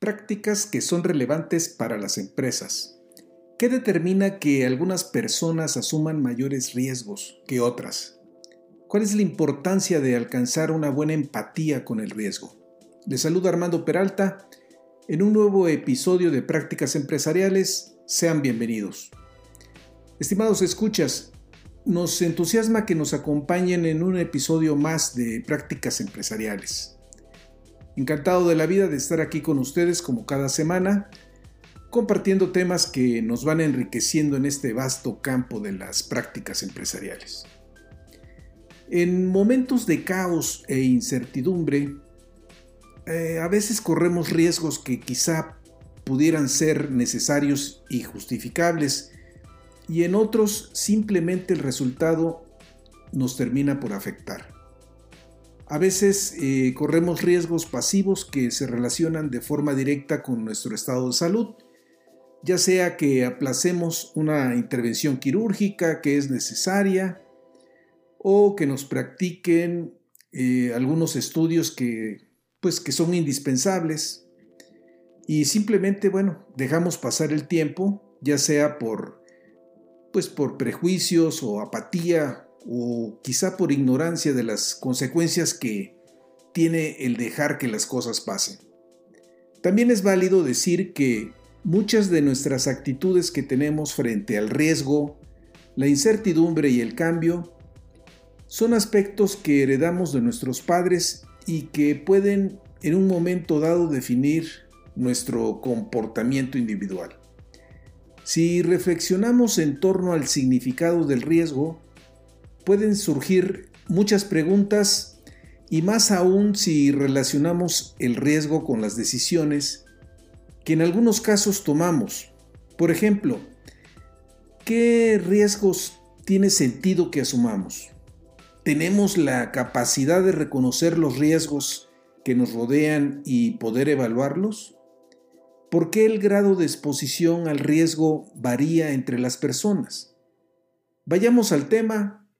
Prácticas que son relevantes para las empresas. ¿Qué determina que algunas personas asuman mayores riesgos que otras? ¿Cuál es la importancia de alcanzar una buena empatía con el riesgo? Les saluda Armando Peralta en un nuevo episodio de Prácticas Empresariales. Sean bienvenidos. Estimados escuchas, nos entusiasma que nos acompañen en un episodio más de Prácticas Empresariales. Encantado de la vida de estar aquí con ustedes como cada semana, compartiendo temas que nos van enriqueciendo en este vasto campo de las prácticas empresariales. En momentos de caos e incertidumbre, eh, a veces corremos riesgos que quizá pudieran ser necesarios y justificables, y en otros simplemente el resultado nos termina por afectar. A veces eh, corremos riesgos pasivos que se relacionan de forma directa con nuestro estado de salud, ya sea que aplacemos una intervención quirúrgica que es necesaria o que nos practiquen eh, algunos estudios que, pues, que son indispensables. Y simplemente, bueno, dejamos pasar el tiempo, ya sea por, pues, por prejuicios o apatía o quizá por ignorancia de las consecuencias que tiene el dejar que las cosas pasen. También es válido decir que muchas de nuestras actitudes que tenemos frente al riesgo, la incertidumbre y el cambio son aspectos que heredamos de nuestros padres y que pueden en un momento dado definir nuestro comportamiento individual. Si reflexionamos en torno al significado del riesgo, pueden surgir muchas preguntas y más aún si relacionamos el riesgo con las decisiones que en algunos casos tomamos. Por ejemplo, ¿qué riesgos tiene sentido que asumamos? ¿Tenemos la capacidad de reconocer los riesgos que nos rodean y poder evaluarlos? ¿Por qué el grado de exposición al riesgo varía entre las personas? Vayamos al tema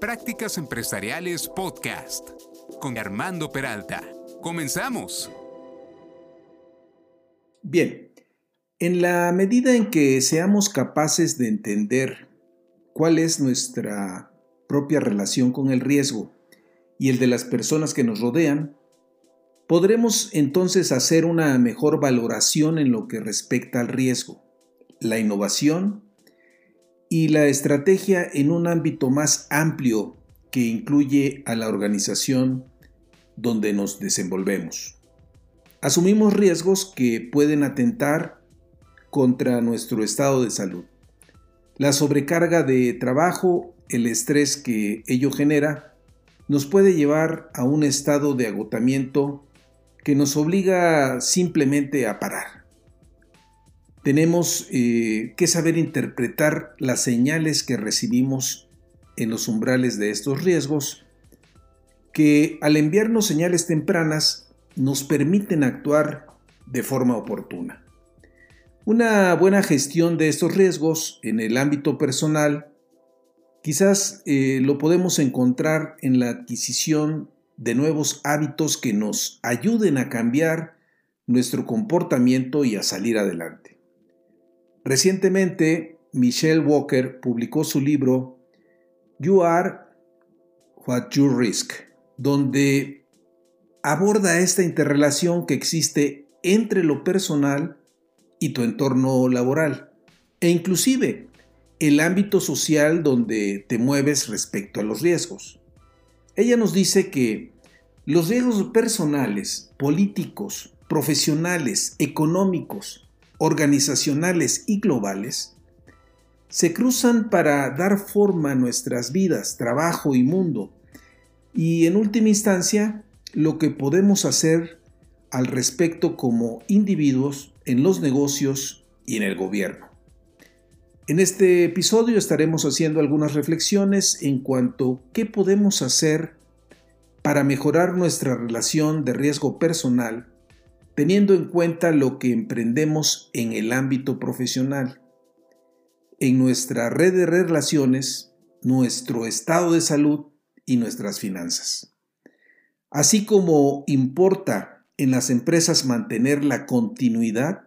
Prácticas Empresariales Podcast con Armando Peralta. Comenzamos. Bien, en la medida en que seamos capaces de entender cuál es nuestra propia relación con el riesgo y el de las personas que nos rodean, podremos entonces hacer una mejor valoración en lo que respecta al riesgo, la innovación y la estrategia en un ámbito más amplio que incluye a la organización donde nos desenvolvemos. Asumimos riesgos que pueden atentar contra nuestro estado de salud. La sobrecarga de trabajo, el estrés que ello genera, nos puede llevar a un estado de agotamiento que nos obliga simplemente a parar. Tenemos eh, que saber interpretar las señales que recibimos en los umbrales de estos riesgos, que al enviarnos señales tempranas nos permiten actuar de forma oportuna. Una buena gestión de estos riesgos en el ámbito personal quizás eh, lo podemos encontrar en la adquisición de nuevos hábitos que nos ayuden a cambiar nuestro comportamiento y a salir adelante. Recientemente, Michelle Walker publicó su libro You Are What You Risk, donde aborda esta interrelación que existe entre lo personal y tu entorno laboral, e inclusive el ámbito social donde te mueves respecto a los riesgos. Ella nos dice que los riesgos personales, políticos, profesionales, económicos, organizacionales y globales se cruzan para dar forma a nuestras vidas, trabajo y mundo. Y en última instancia, lo que podemos hacer al respecto como individuos en los negocios y en el gobierno. En este episodio estaremos haciendo algunas reflexiones en cuanto a qué podemos hacer para mejorar nuestra relación de riesgo personal, teniendo en cuenta lo que emprendemos en el ámbito profesional, en nuestra red de relaciones, nuestro estado de salud y nuestras finanzas. Así como importa en las empresas mantener la continuidad,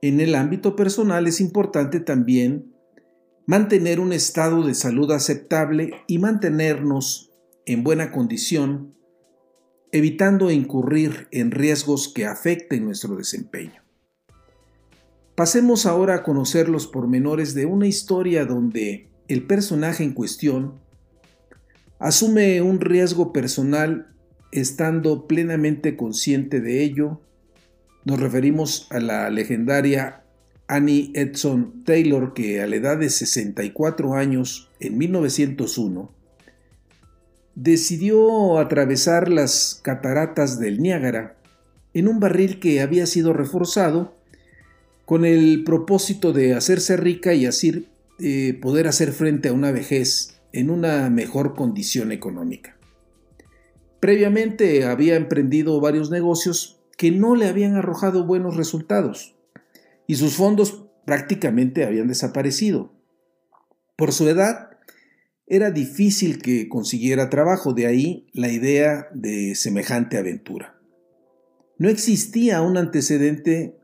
en el ámbito personal es importante también mantener un estado de salud aceptable y mantenernos en buena condición, evitando incurrir en riesgos que afecten nuestro desempeño. Pasemos ahora a conocer los pormenores de una historia donde el personaje en cuestión asume un riesgo personal estando plenamente consciente de ello nos referimos a la legendaria Annie Edson Taylor que a la edad de 64 años, en 1901, decidió atravesar las cataratas del Niágara en un barril que había sido reforzado con el propósito de hacerse rica y así eh, poder hacer frente a una vejez en una mejor condición económica. Previamente había emprendido varios negocios que no le habían arrojado buenos resultados y sus fondos prácticamente habían desaparecido. Por su edad, era difícil que consiguiera trabajo, de ahí la idea de semejante aventura. No existía un antecedente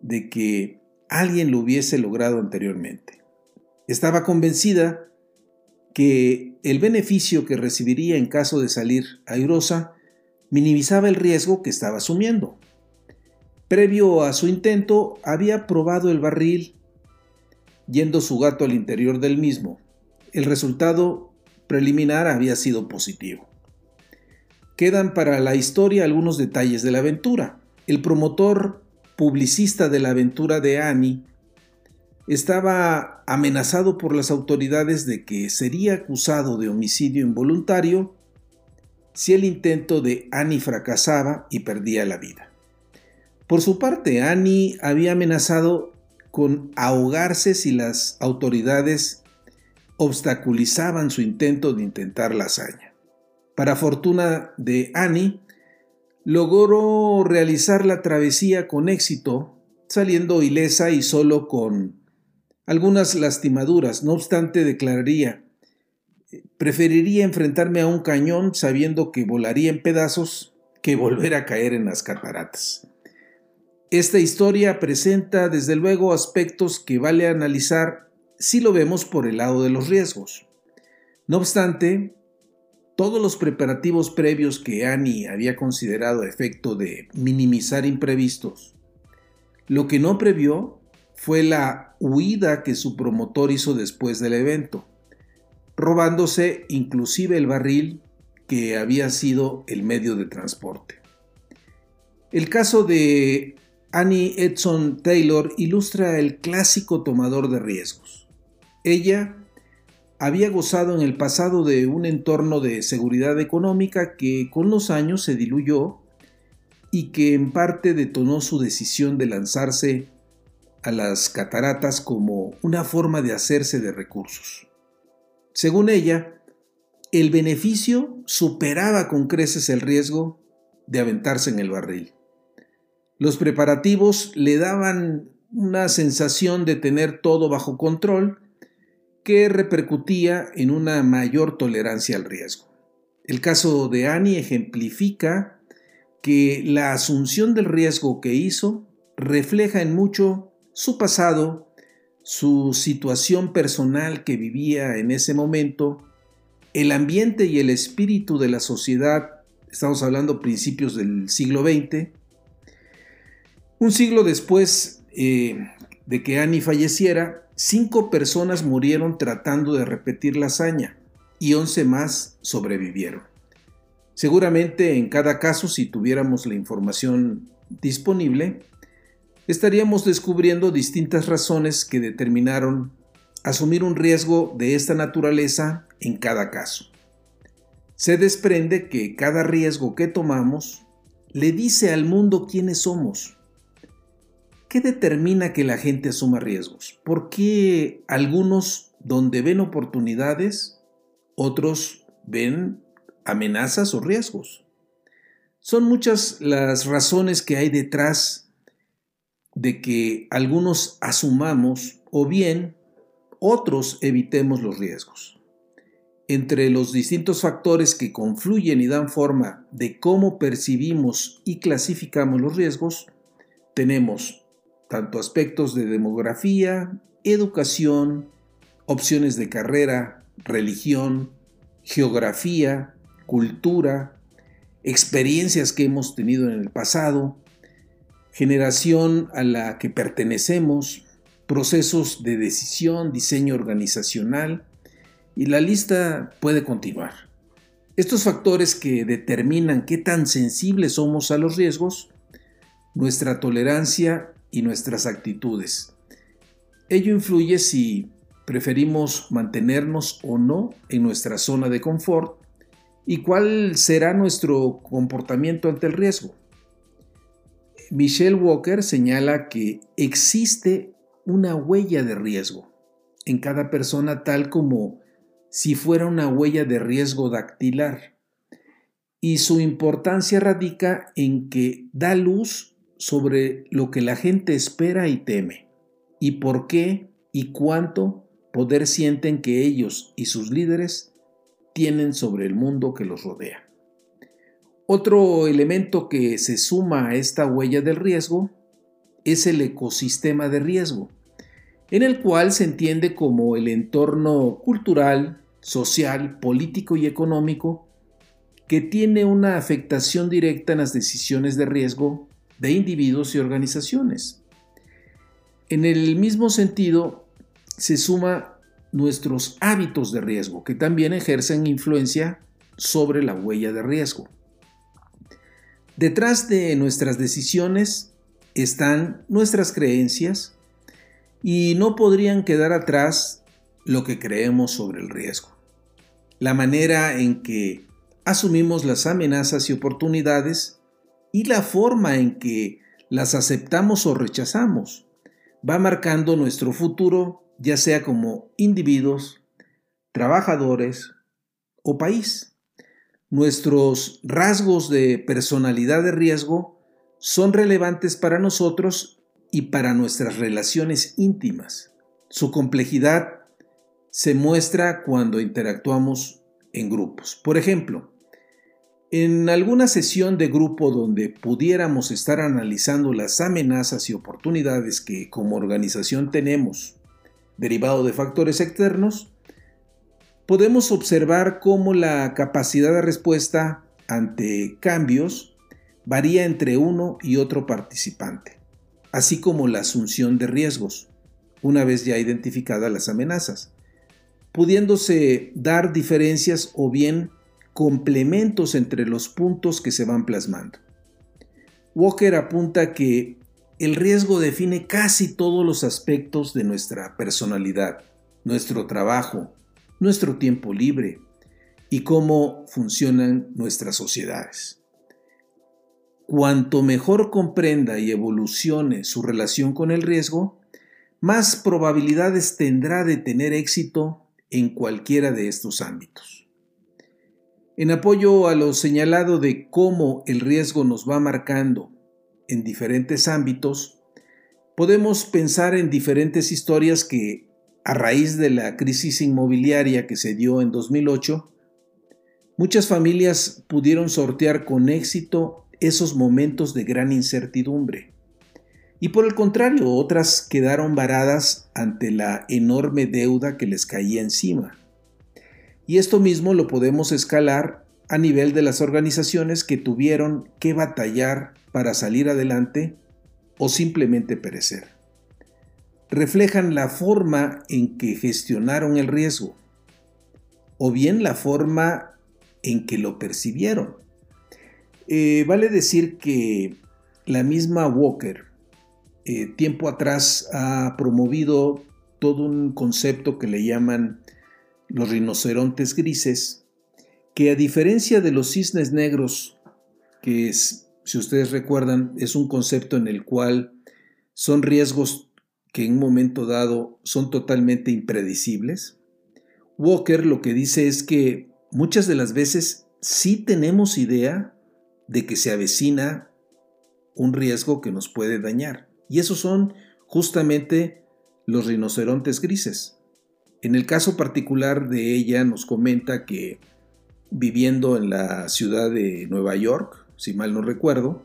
de que alguien lo hubiese logrado anteriormente. Estaba convencida que el beneficio que recibiría en caso de salir airosa minimizaba el riesgo que estaba asumiendo. Previo a su intento, había probado el barril yendo su gato al interior del mismo. El resultado preliminar había sido positivo. Quedan para la historia algunos detalles de la aventura. El promotor publicista de la aventura de Annie estaba amenazado por las autoridades de que sería acusado de homicidio involuntario si el intento de Annie fracasaba y perdía la vida. Por su parte, Annie había amenazado con ahogarse si las autoridades obstaculizaban su intento de intentar la hazaña. Para fortuna de Annie, logró realizar la travesía con éxito, saliendo ilesa y solo con algunas lastimaduras. No obstante, declararía, Preferiría enfrentarme a un cañón sabiendo que volaría en pedazos que volver a caer en las cataratas. Esta historia presenta desde luego aspectos que vale analizar si lo vemos por el lado de los riesgos. No obstante, todos los preparativos previos que Annie había considerado efecto de minimizar imprevistos, lo que no previó fue la huida que su promotor hizo después del evento robándose inclusive el barril que había sido el medio de transporte. El caso de Annie Edson Taylor ilustra el clásico tomador de riesgos. Ella había gozado en el pasado de un entorno de seguridad económica que con los años se diluyó y que en parte detonó su decisión de lanzarse a las cataratas como una forma de hacerse de recursos. Según ella, el beneficio superaba con creces el riesgo de aventarse en el barril. Los preparativos le daban una sensación de tener todo bajo control que repercutía en una mayor tolerancia al riesgo. El caso de Annie ejemplifica que la asunción del riesgo que hizo refleja en mucho su pasado su situación personal que vivía en ese momento, el ambiente y el espíritu de la sociedad, estamos hablando principios del siglo XX, un siglo después eh, de que Annie falleciera, cinco personas murieron tratando de repetir la hazaña y once más sobrevivieron. Seguramente en cada caso, si tuviéramos la información disponible, estaríamos descubriendo distintas razones que determinaron asumir un riesgo de esta naturaleza en cada caso. Se desprende que cada riesgo que tomamos le dice al mundo quiénes somos. ¿Qué determina que la gente asuma riesgos? ¿Por qué algunos donde ven oportunidades, otros ven amenazas o riesgos? Son muchas las razones que hay detrás de que algunos asumamos o bien otros evitemos los riesgos. Entre los distintos factores que confluyen y dan forma de cómo percibimos y clasificamos los riesgos, tenemos tanto aspectos de demografía, educación, opciones de carrera, religión, geografía, cultura, experiencias que hemos tenido en el pasado, generación a la que pertenecemos, procesos de decisión, diseño organizacional, y la lista puede continuar. Estos factores que determinan qué tan sensibles somos a los riesgos, nuestra tolerancia y nuestras actitudes. Ello influye si preferimos mantenernos o no en nuestra zona de confort y cuál será nuestro comportamiento ante el riesgo. Michelle Walker señala que existe una huella de riesgo en cada persona tal como si fuera una huella de riesgo dactilar. Y su importancia radica en que da luz sobre lo que la gente espera y teme, y por qué y cuánto poder sienten que ellos y sus líderes tienen sobre el mundo que los rodea. Otro elemento que se suma a esta huella del riesgo es el ecosistema de riesgo, en el cual se entiende como el entorno cultural, social, político y económico que tiene una afectación directa en las decisiones de riesgo de individuos y organizaciones. En el mismo sentido, se suma nuestros hábitos de riesgo, que también ejercen influencia sobre la huella de riesgo. Detrás de nuestras decisiones están nuestras creencias, y no podrían quedar atrás lo que creemos sobre el riesgo. La manera en que asumimos las amenazas y oportunidades y la forma en que las aceptamos o rechazamos va marcando nuestro futuro ya sea como individuos, trabajadores o país. Nuestros rasgos de personalidad de riesgo son relevantes para nosotros y para nuestras relaciones íntimas. Su complejidad se muestra cuando interactuamos en grupos. Por ejemplo, en alguna sesión de grupo donde pudiéramos estar analizando las amenazas y oportunidades que como organización tenemos derivado de factores externos, podemos observar cómo la capacidad de respuesta ante cambios varía entre uno y otro participante así como la asunción de riesgos, una vez ya identificadas las amenazas, pudiéndose dar diferencias o bien complementos entre los puntos que se van plasmando. Walker apunta que el riesgo define casi todos los aspectos de nuestra personalidad, nuestro trabajo, nuestro tiempo libre y cómo funcionan nuestras sociedades. Cuanto mejor comprenda y evolucione su relación con el riesgo, más probabilidades tendrá de tener éxito en cualquiera de estos ámbitos. En apoyo a lo señalado de cómo el riesgo nos va marcando en diferentes ámbitos, podemos pensar en diferentes historias que, a raíz de la crisis inmobiliaria que se dio en 2008, muchas familias pudieron sortear con éxito esos momentos de gran incertidumbre. Y por el contrario, otras quedaron varadas ante la enorme deuda que les caía encima. Y esto mismo lo podemos escalar a nivel de las organizaciones que tuvieron que batallar para salir adelante o simplemente perecer. Reflejan la forma en que gestionaron el riesgo o bien la forma en que lo percibieron Eh, vale decir que la misma Walker eh, tiempo atrás ha promovido todo un concepto que le llaman los rinocerontes grises, que a diferencia de los cisnes negros, que si ustedes recuerdan, es un concepto en el cual son riesgos que en un momento dado son totalmente impredecibles, Walker lo que dice es que muchas de las veces sí tenemos idea de que se avecina un riesgo que nos puede dañar. Y esos son justamente los rinocerontes grises. En el caso particular de ella nos comenta que viviendo en la ciudad de Nueva York, si mal no recuerdo,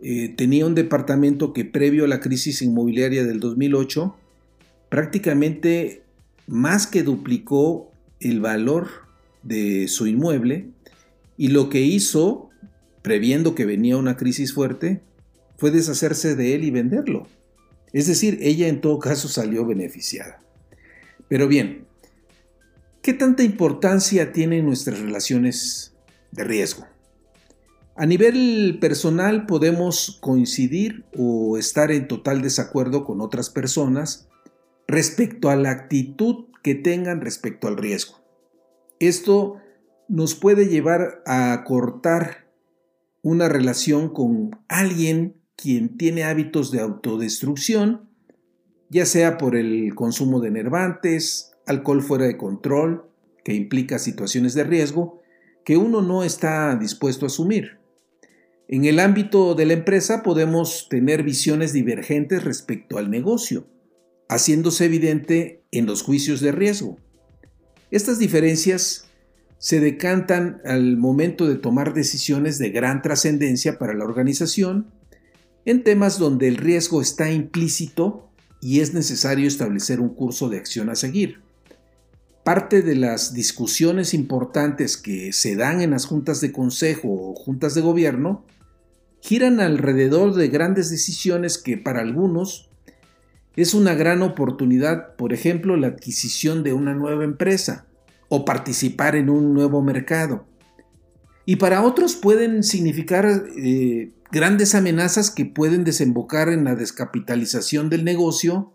eh, tenía un departamento que previo a la crisis inmobiliaria del 2008 prácticamente más que duplicó el valor de su inmueble y lo que hizo, previendo que venía una crisis fuerte, fue deshacerse de él y venderlo. Es decir, ella en todo caso salió beneficiada. Pero bien, ¿qué tanta importancia tienen nuestras relaciones de riesgo? A nivel personal podemos coincidir o estar en total desacuerdo con otras personas respecto a la actitud que tengan respecto al riesgo. Esto nos puede llevar a cortar una relación con alguien quien tiene hábitos de autodestrucción, ya sea por el consumo de enervantes, alcohol fuera de control, que implica situaciones de riesgo, que uno no está dispuesto a asumir. En el ámbito de la empresa podemos tener visiones divergentes respecto al negocio, haciéndose evidente en los juicios de riesgo. Estas diferencias se decantan al momento de tomar decisiones de gran trascendencia para la organización, en temas donde el riesgo está implícito y es necesario establecer un curso de acción a seguir. Parte de las discusiones importantes que se dan en las juntas de consejo o juntas de gobierno giran alrededor de grandes decisiones que para algunos es una gran oportunidad, por ejemplo, la adquisición de una nueva empresa o participar en un nuevo mercado. Y para otros pueden significar eh, grandes amenazas que pueden desembocar en la descapitalización del negocio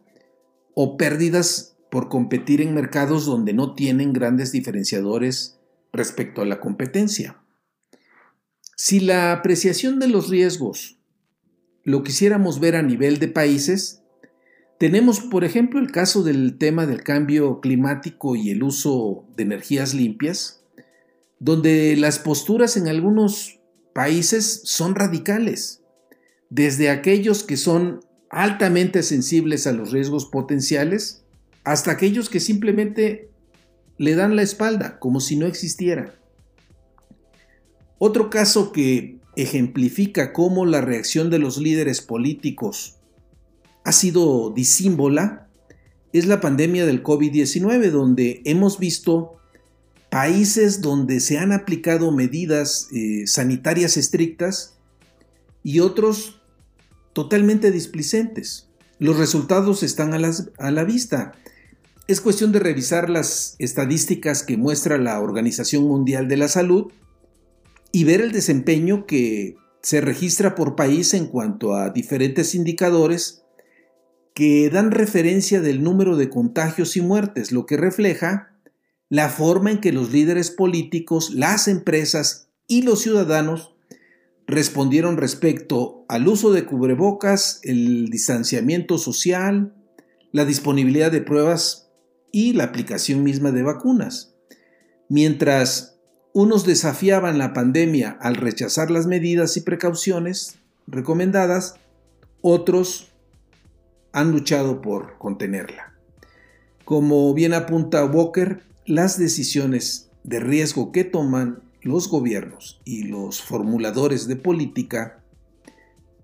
o pérdidas por competir en mercados donde no tienen grandes diferenciadores respecto a la competencia. Si la apreciación de los riesgos lo quisiéramos ver a nivel de países, tenemos por ejemplo el caso del tema del cambio climático y el uso de energías limpias, donde las posturas en algunos países son radicales, desde aquellos que son altamente sensibles a los riesgos potenciales hasta aquellos que simplemente le dan la espalda como si no existiera. Otro caso que ejemplifica cómo la reacción de los líderes políticos ha sido disímbola es la pandemia del COVID-19, donde hemos visto países donde se han aplicado medidas eh, sanitarias estrictas y otros totalmente displicentes. Los resultados están a, a la vista. Es cuestión de revisar las estadísticas que muestra la Organización Mundial de la Salud y ver el desempeño que se registra por país en cuanto a diferentes indicadores que dan referencia del número de contagios y muertes, lo que refleja la forma en que los líderes políticos, las empresas y los ciudadanos respondieron respecto al uso de cubrebocas, el distanciamiento social, la disponibilidad de pruebas y la aplicación misma de vacunas. Mientras unos desafiaban la pandemia al rechazar las medidas y precauciones recomendadas, otros han luchado por contenerla. Como bien apunta Walker, las decisiones de riesgo que toman los gobiernos y los formuladores de política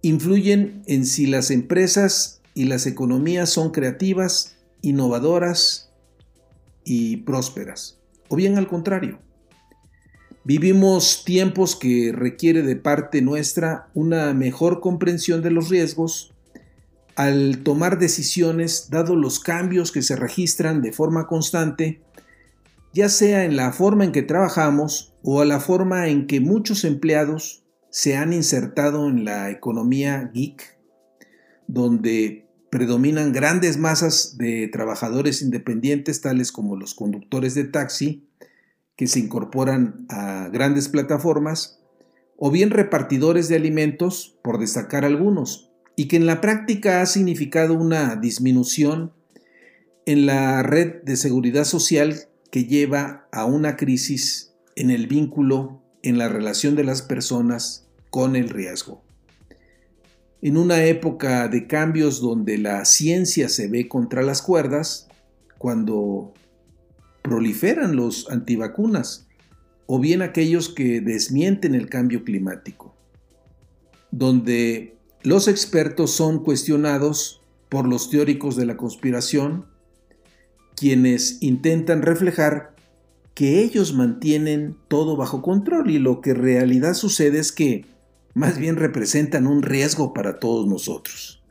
influyen en si las empresas y las economías son creativas, innovadoras y prósperas, o bien al contrario. Vivimos tiempos que requiere de parte nuestra una mejor comprensión de los riesgos al tomar decisiones dado los cambios que se registran de forma constante, ya sea en la forma en que trabajamos o a la forma en que muchos empleados se han insertado en la economía geek, donde predominan grandes masas de trabajadores independientes, tales como los conductores de taxi, que se incorporan a grandes plataformas, o bien repartidores de alimentos, por destacar algunos, y que en la práctica ha significado una disminución en la red de seguridad social que lleva a una crisis en el vínculo, en la relación de las personas con el riesgo. En una época de cambios donde la ciencia se ve contra las cuerdas, cuando proliferan los antivacunas, o bien aquellos que desmienten el cambio climático, donde los expertos son cuestionados por los teóricos de la conspiración, quienes intentan reflejar que ellos mantienen todo bajo control y lo que en realidad sucede es que más bien representan un riesgo para todos nosotros.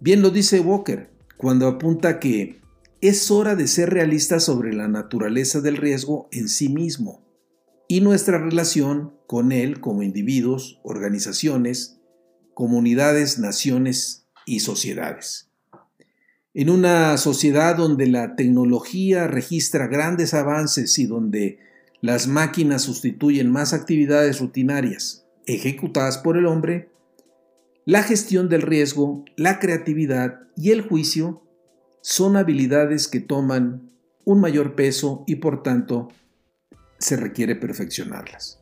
Bien lo dice Walker cuando apunta que es hora de ser realistas sobre la naturaleza del riesgo en sí mismo y nuestra relación con él como individuos, organizaciones, comunidades, naciones y sociedades. En una sociedad donde la tecnología registra grandes avances y donde las máquinas sustituyen más actividades rutinarias ejecutadas por el hombre, la gestión del riesgo, la creatividad y el juicio son habilidades que toman un mayor peso y por tanto se requiere perfeccionarlas.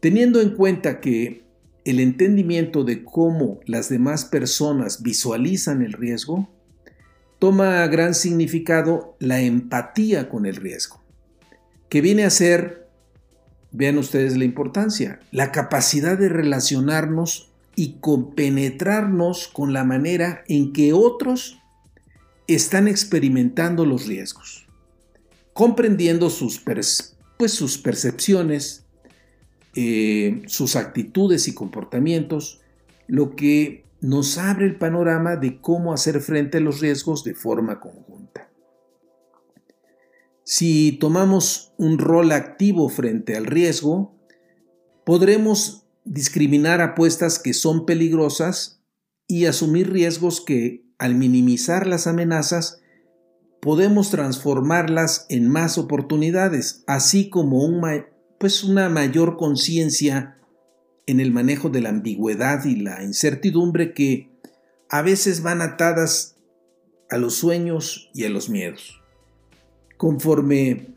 Teniendo en cuenta que el entendimiento de cómo las demás personas visualizan el riesgo, toma gran significado la empatía con el riesgo, que viene a ser, vean ustedes la importancia, la capacidad de relacionarnos y compenetrarnos con la manera en que otros están experimentando los riesgos, comprendiendo sus, pues, sus percepciones, eh, sus actitudes y comportamientos, lo que nos abre el panorama de cómo hacer frente a los riesgos de forma conjunta. Si tomamos un rol activo frente al riesgo, podremos discriminar apuestas que son peligrosas y asumir riesgos que al minimizar las amenazas, podemos transformarlas en más oportunidades, así como pues una mayor conciencia en el manejo de la ambigüedad y la incertidumbre que a veces van atadas a los sueños y a los miedos. Conforme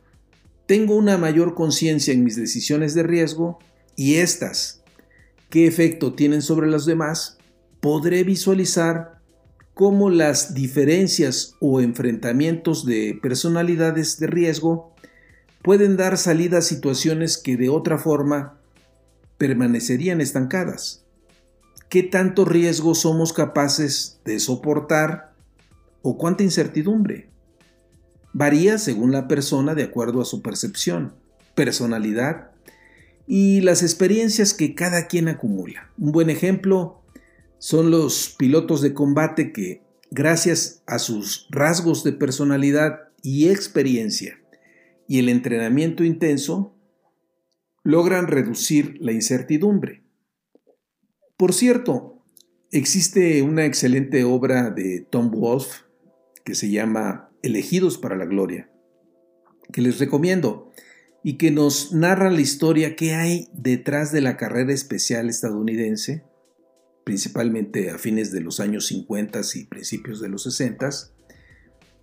tengo una mayor conciencia en mis decisiones de riesgo y estas, qué efecto tienen sobre los demás, podré visualizar cómo las diferencias o enfrentamientos de personalidades de riesgo pueden dar salida a situaciones que de otra forma permanecerían estancadas. ¿Qué tanto riesgo somos capaces de soportar o cuánta incertidumbre? Varía según la persona de acuerdo a su percepción, personalidad y las experiencias que cada quien acumula. Un buen ejemplo son los pilotos de combate que, gracias a sus rasgos de personalidad y experiencia y el entrenamiento intenso, logran reducir la incertidumbre. Por cierto, existe una excelente obra de Tom Wolfe que se llama Elegidos para la Gloria, que les recomiendo y que nos narra la historia que hay detrás de la carrera especial estadounidense principalmente a fines de los años 50 y principios de los 60,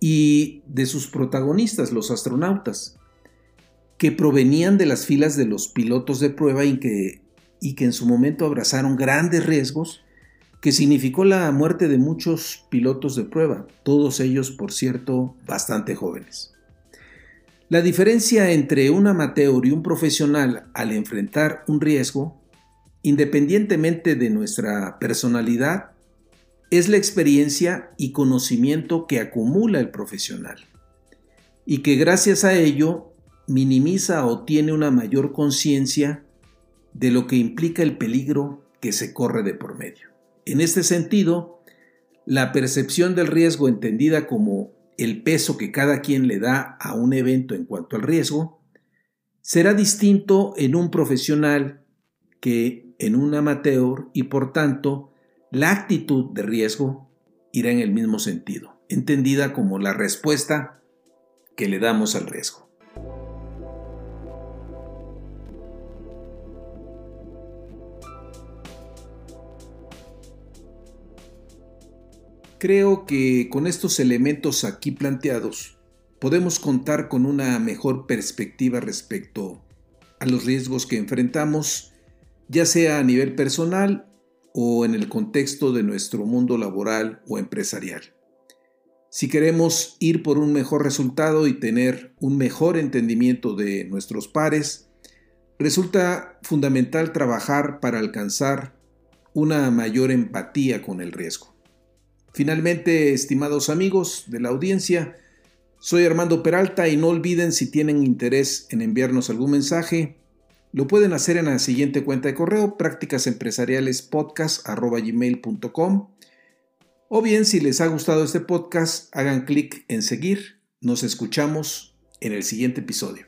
y de sus protagonistas, los astronautas, que provenían de las filas de los pilotos de prueba y que, y que en su momento abrazaron grandes riesgos, que significó la muerte de muchos pilotos de prueba, todos ellos, por cierto, bastante jóvenes. La diferencia entre un amateur y un profesional al enfrentar un riesgo independientemente de nuestra personalidad, es la experiencia y conocimiento que acumula el profesional y que gracias a ello minimiza o tiene una mayor conciencia de lo que implica el peligro que se corre de por medio. En este sentido, la percepción del riesgo entendida como el peso que cada quien le da a un evento en cuanto al riesgo, será distinto en un profesional que en un amateur y por tanto la actitud de riesgo irá en el mismo sentido, entendida como la respuesta que le damos al riesgo. Creo que con estos elementos aquí planteados podemos contar con una mejor perspectiva respecto a los riesgos que enfrentamos, ya sea a nivel personal o en el contexto de nuestro mundo laboral o empresarial. Si queremos ir por un mejor resultado y tener un mejor entendimiento de nuestros pares, resulta fundamental trabajar para alcanzar una mayor empatía con el riesgo. Finalmente, estimados amigos de la audiencia, soy Armando Peralta y no olviden si tienen interés en enviarnos algún mensaje, lo pueden hacer en la siguiente cuenta de correo prácticasempresarialespodcast.gmail.com o bien si les ha gustado este podcast hagan clic en seguir. Nos escuchamos en el siguiente episodio.